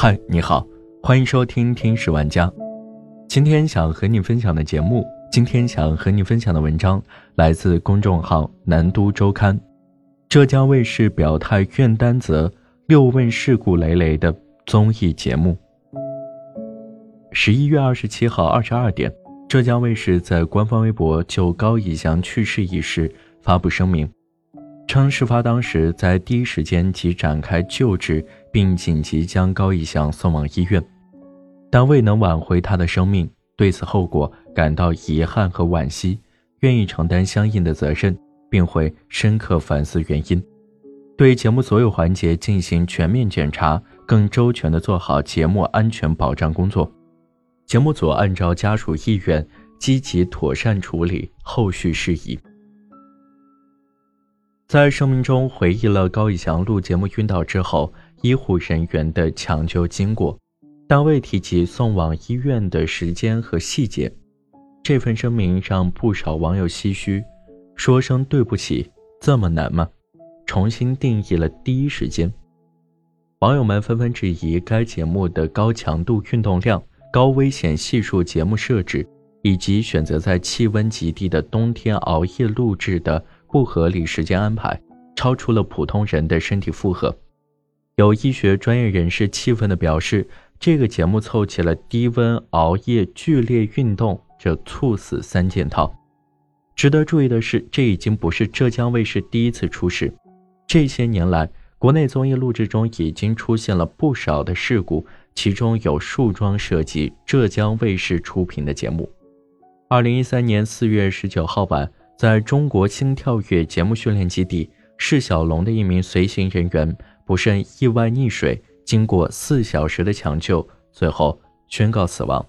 嗨，你好，欢迎收听《听十万家》。今天想和你分享的节目，今天想和你分享的文章来自公众号南都周刊。浙江卫视表态愿担责六问事故累累的综艺节目。十一月二十七号二十二点，浙江卫视在官方微博就高以翔去世一事发布声明。称事发当时在第一时间即展开救治，并紧急将高以翔送往医院，但未能挽回他的生命。对此后果感到遗憾和惋惜，愿意承担相应的责任，并会深刻反思原因，对节目所有环节进行全面检查，更周全地做好节目安全保障工作。节目组按照家属意愿，积极妥善处理后续事宜。在声明中回忆了高以翔录节目晕倒之后医护人员的抢救经过，但未提及送往医院的时间和细节。这份声明让不少网友唏嘘，说声对不起，这么难吗？重新定义了第一时间。网友们纷纷质疑该节目的高强度运动量、高危险系数节目设置，以及选择在气温极低的冬天熬夜录制的。不合理时间安排，超出了普通人的身体负荷。有医学专业人士气愤地表示：“这个节目凑齐了低温、熬夜、剧烈运动这猝死三件套。”值得注意的是，这已经不是浙江卫视第一次出事。这些年来，国内综艺录制中已经出现了不少的事故，其中有数桩涉及浙江卫视出品的节目。二零一三年四月十九号晚。在中国心跳跃节目训练基地，释小龙的一名随行人员不慎意外溺水，经过四小时的抢救，最后宣告死亡。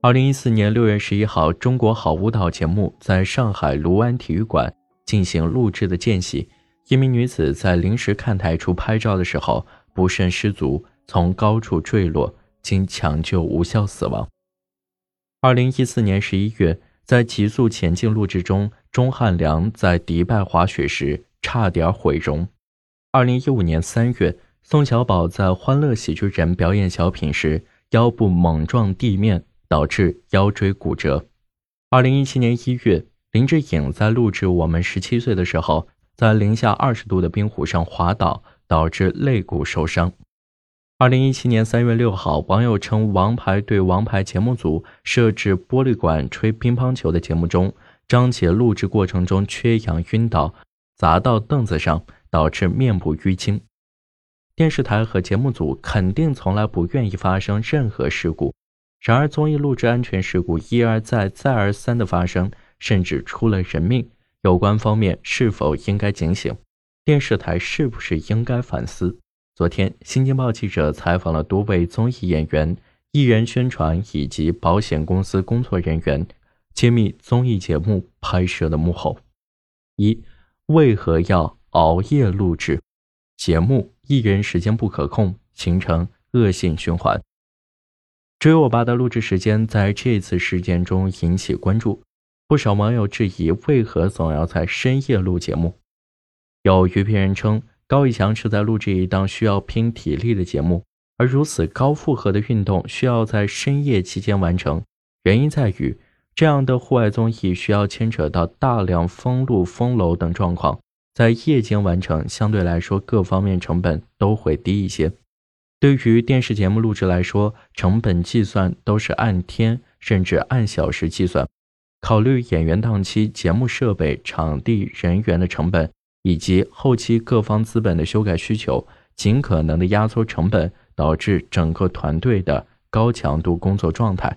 二零一四年六月十一号，中国好舞蹈节目在上海卢湾体育馆进行录制的间隙，一名女子在临时看台处拍照的时候不慎失足，从高处坠落，经抢救无效死亡。二零一四年十一月。在极速前进录制中，钟汉良在迪拜滑雪时差点毁容。二零一五年三月，宋小宝在《欢乐喜剧人》表演小品时腰部猛撞地面，导致腰椎骨折。二零一七年一月，林志颖在录制《我们十七岁》的时候，在零下二十度的冰湖上滑倒，导致肋骨受伤。二零一七年三月六号，网友称《王牌对王牌》节目组设置玻璃管吹乒乓球的节目中，张杰录制过程中缺氧晕倒，砸到凳子上，导致面部淤青。电视台和节目组肯定从来不愿意发生任何事故，然而综艺录制安全事故一而再、再而三的发生，甚至出了人命，有关方面是否应该警醒？电视台是不是应该反思？昨天，《新京报》记者采访了多位综艺演员、艺人、宣传以及保险公司工作人员，揭秘综艺节目拍摄的幕后。一、为何要熬夜录制节目？艺人时间不可控，形成恶性循环。《追我吧》的录制时间在这次事件中引起关注，不少网友质疑为何总要在深夜录节目。有娱评人称。高以翔是在录制一档需要拼体力的节目，而如此高负荷的运动需要在深夜期间完成。原因在于，这样的户外综艺需要牵扯到大量封路、封楼等状况，在夜间完成，相对来说各方面成本都会低一些。对于电视节目录制来说，成本计算都是按天甚至按小时计算，考虑演员档期、节目设备、场地、人员的成本。以及后期各方资本的修改需求，尽可能的压缩成本，导致整个团队的高强度工作状态。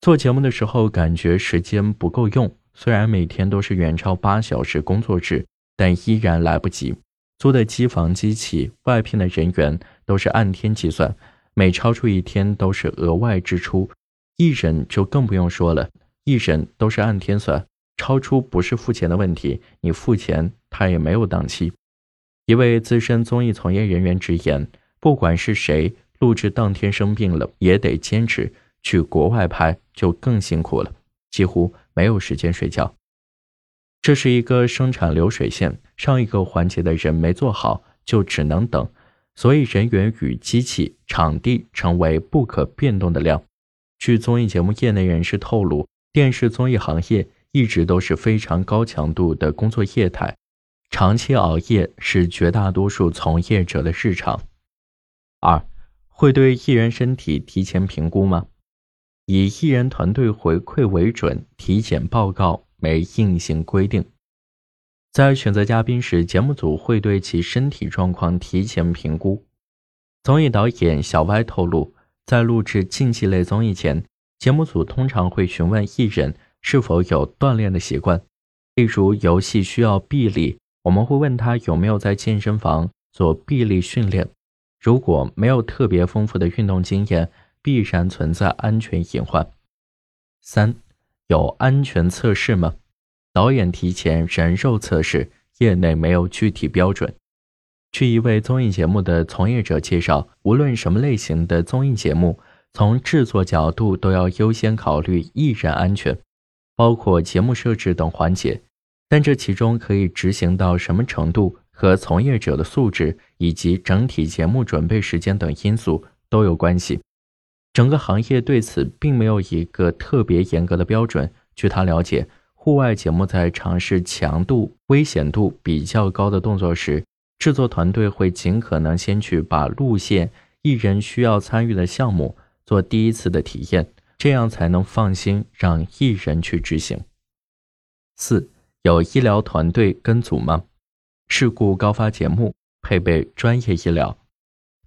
做节目的时候感觉时间不够用，虽然每天都是远超八小时工作制，但依然来不及。租的机房、机器、外聘的人员都是按天计算，每超出一天都是额外支出。艺人就更不用说了，艺人都是按天算。超出不是付钱的问题，你付钱他也没有档期。一位资深综艺从业人员直言：“不管是谁，录制当天生病了也得坚持去国外拍，就更辛苦了，几乎没有时间睡觉。这是一个生产流水线，上一个环节的人没做好，就只能等。所以人员与机器、场地成为不可变动的量。据综艺节目业内人士透露，电视综艺行业一直都是非常高强度的工作业态，长期熬夜是绝大多数从业者的日常。二，会对艺人身体提前评估吗？以艺人团队回馈为准，体检报告没硬性规定。在选择嘉宾时，节目组会对其身体状况提前评估。综艺导演小歪透露，在录制竞技类综艺前，节目组通常会询问艺人是否有锻炼的习惯，例如游戏需要臂力，我们会问他有没有在健身房做臂力训练。如果没有特别丰富的运动经验，必然存在安全隐患。三，有安全测试吗？导演提前人肉测试，业内没有具体标准。据一位综艺节目的从业者介绍，无论什么类型的综艺节目，从制作角度都要优先考虑艺人安全，包括节目设置等环节。但这其中可以执行到什么程度，和从业者的素质以及整体节目准备时间等因素都有关系。整个行业对此并没有一个特别严格的标准。据他了解。户外节目在尝试强度、危险度比较高的动作时，制作团队会尽可能先去把路线、艺人需要参与的项目做第一次的体验，这样才能放心让艺人去执行。四，有医疗团队跟组吗？事故高发节目配备专业医疗，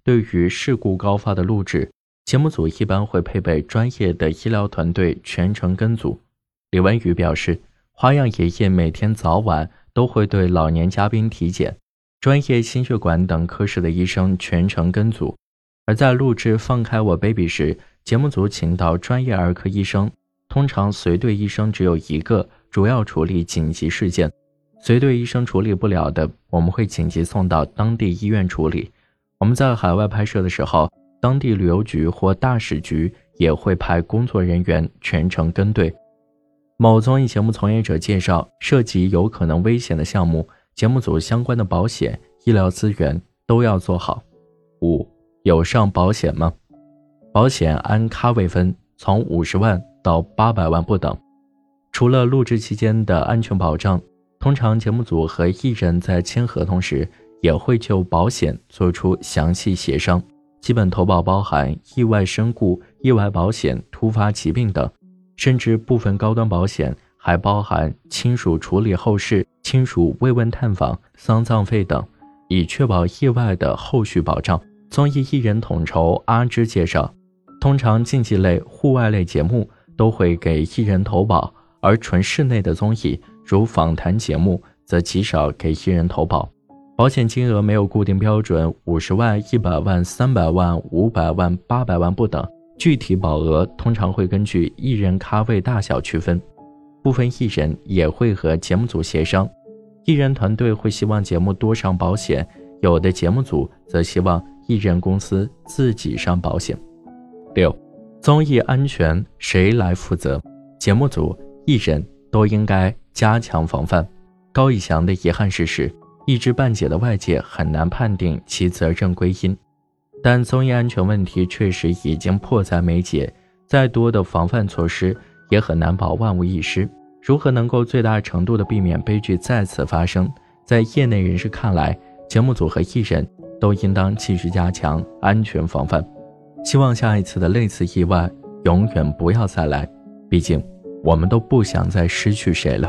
对于事故高发的录制，节目组一般会配备专业的医疗团队全程跟组。李文宇表示。花样爷爷每天早晚都会对老年嘉宾体检，专业心血管等科室的医生全程跟组。而在录制《放开我 baby》时，节目组请到专业儿科医生，通常随队医生只有一个，主要处理紧急事件。随队医生处理不了的，我们会紧急送到当地医院处理。我们在海外拍摄的时候，当地旅游局或大使局也会派工作人员全程跟队。某综艺节目从业者介绍，涉及有可能危险的项目，节目组相关的保险、医疗资源都要做好。五有上保险吗？保险按咖位分，从五十万到八百万不等。除了录制期间的安全保障，通常节目组和艺人在签合同时，也会就保险做出详细协商。基本投保包含意外身故、意外保险、突发疾病等。甚至部分高端保险还包含亲属处理后事、亲属慰问探访、丧葬费等，以确保意外的后续保障。综艺艺人统筹阿芝介绍，通常竞技类、户外类节目都会给艺人投保，而纯室内的综艺，如访谈节目，则极少给艺人投保。保险金额没有固定标准，五十万、一百万、三百万、五百万、八百万不等。具体保额通常会根据艺人咖位大小区分，部分艺人也会和节目组协商，艺人团队会希望节目多上保险，有的节目组则希望艺人公司自己上保险。六，综艺安全谁来负责？节目组、艺人都应该加强防范。高以翔的遗憾事实，一知半解的外界很难判定其责任归因。但综艺安全问题确实已经迫在眉睫，再多的防范措施也很难保万无一失。如何能够最大程度的避免悲剧再次发生？在业内人士看来，节目组和艺人都应当继续加强安全防范，希望下一次的类似意外永远不要再来。毕竟，我们都不想再失去谁了。